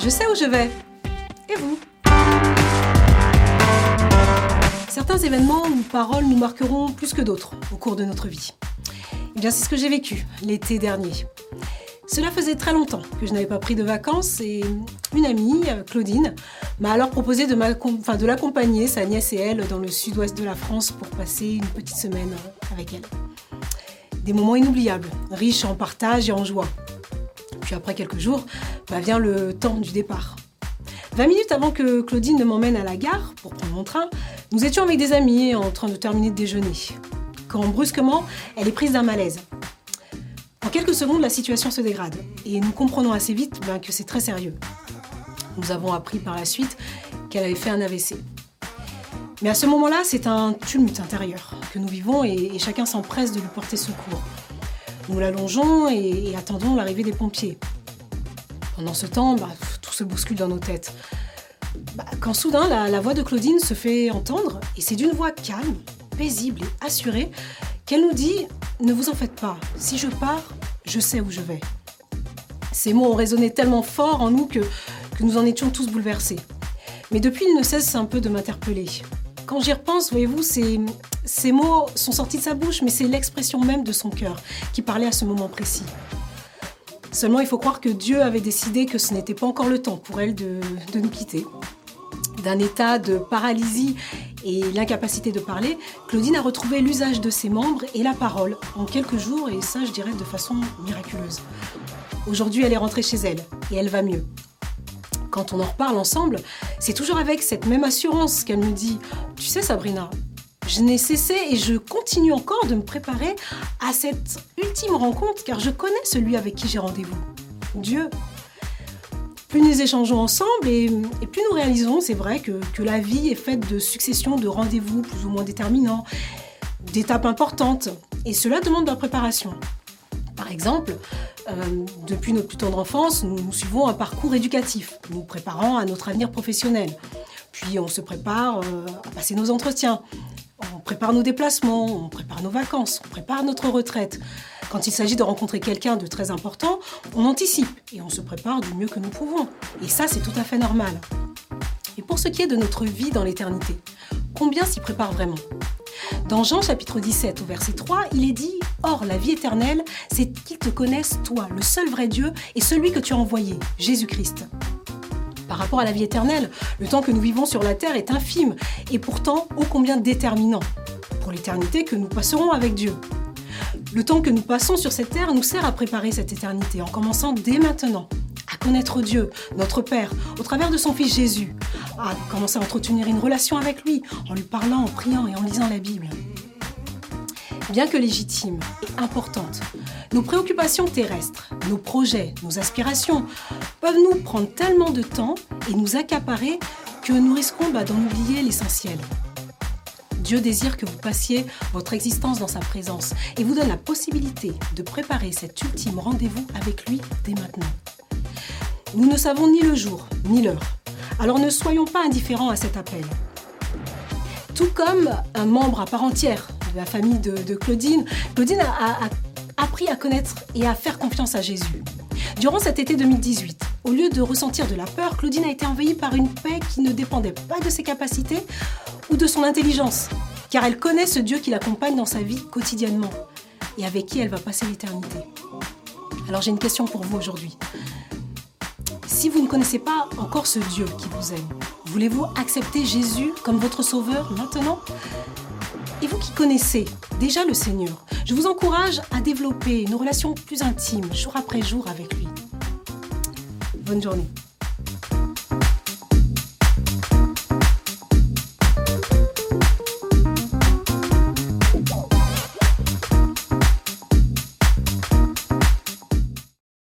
Je sais où je vais. Et vous? Certains événements ou paroles nous marqueront plus que d'autres au cours de notre vie. Eh bien, c'est ce que j'ai vécu l'été dernier. Cela faisait très longtemps que je n'avais pas pris de vacances et une amie, Claudine, m'a alors proposé de l'accompagner, sa nièce et elle, dans le sud-ouest de la France pour passer une petite semaine avec elle. Des moments inoubliables, riches en partage et en joie. Puis après quelques jours, bah vient le temps du départ. 20 minutes avant que Claudine ne m'emmène à la gare pour prendre mon train, nous étions avec des amis en train de terminer de déjeuner. Quand brusquement, elle est prise d'un malaise. En quelques secondes, la situation se dégrade et nous comprenons assez vite ben, que c'est très sérieux. Nous avons appris par la suite qu'elle avait fait un AVC. Mais à ce moment-là, c'est un tumulte intérieur que nous vivons et, chacun s'empresse de lui porter secours. Nous l'allongeons et, attendons l'arrivée des pompiers. Pendant ce temps, bah, tout se bouscule dans nos têtes. Bah, quand soudain, la, voix de Claudine se fait entendre, et c'est d'une voix calme, paisible et assurée qu'elle nous dit Ne vous en faites pas, si je pars, je sais où je vais. Ces mots ont résonné tellement fort en nous que, nous en étions tous bouleversés. Mais depuis, il ne cesse un peu de m'interpeller. Quand j'y repense, voyez-vous, ces, mots sont sortis de sa bouche, mais c'est l'expression même de son cœur qui parlait à ce moment précis. Seulement, il faut croire que Dieu avait décidé que ce n'était pas encore le temps pour elle de, de nous quitter. D'un état de paralysie et l'incapacité de parler, Claudine a retrouvé l'usage de ses membres et la parole en quelques jours, et ça, je dirais, de façon miraculeuse. Aujourd'hui, elle est rentrée chez elle et elle va mieux. Quand on en reparle ensemble, c'est toujours avec cette même assurance qu'elle me dit Tu sais, Sabrina, je n'ai cessé et je continue encore de me préparer à cette ultime rencontre car je connais celui avec qui j'ai rendez-vous. Dieu. Plus nous échangeons ensemble et, plus nous réalisons, c'est vrai, que, que la vie est faite de successions de rendez-vous plus ou moins déterminants, d'étapes importantes. Et cela demande de la préparation. Par exemple, euh, depuis notre plus tendre enfance, nous, nous, suivons un parcours éducatif, nous préparant à notre avenir professionnel. Puis on se prépare euh, à passer nos entretiens, on prépare nos déplacements, on prépare nos vacances, on prépare notre retraite. Quand il s'agit de rencontrer quelqu'un de très important, on anticipe et on se prépare du mieux que nous pouvons. Et ça, c'est tout à fait normal. Et pour ce qui est de notre vie dans l'éternité, combien s'y prépare vraiment? Dans Jean chapitre 17 au verset 3, il est dit Or, la vie éternelle, c'est qu'ils te connaissent, toi, le seul vrai Dieu, et celui que tu as envoyé, Jésus-Christ. Par rapport à la vie éternelle, le temps que nous vivons sur la terre est infime et pourtant ô combien déterminant pour l'éternité que nous passerons avec Dieu. Le temps que nous passons sur cette terre nous sert à préparer cette éternité en commençant dès maintenant à connaître Dieu, notre Père, au travers de son Fils Jésus, à commencer à entretenir une relation avec lui en lui parlant, en priant et en lisant la Bible. Bien que légitimes et importantes, nos préoccupations terrestres, nos projets, nos aspirations peuvent nous prendre tellement de temps et nous accaparer que nous risquons bah, d'en oublier l'essentiel. Dieu désire que vous passiez votre existence dans sa présence et vous donne la possibilité de préparer cet ultime rendez-vous avec lui dès maintenant. Nous ne savons ni le jour ni l'heure, alors ne soyons pas indifférents à cet appel. Tout comme un membre à part entière la famille de, Claudine, Claudine a, a appris à connaître et à faire confiance à Jésus. Durant cet été 2018, au lieu de ressentir de la peur, Claudine a été envahie par une paix qui ne dépendait pas de ses capacités ou de son intelligence, car elle connaît ce Dieu qui l'accompagne dans sa vie quotidiennement et avec qui elle va passer l'éternité. Alors j'ai une question pour vous aujourd'hui. Si vous ne connaissez pas encore ce Dieu qui vous aime, voulez-vous accepter Jésus comme votre sauveur maintenant? Et vous qui connaissez déjà le Seigneur, je vous encourage à développer une relation plus intime jour après jour avec lui. Bonne journée.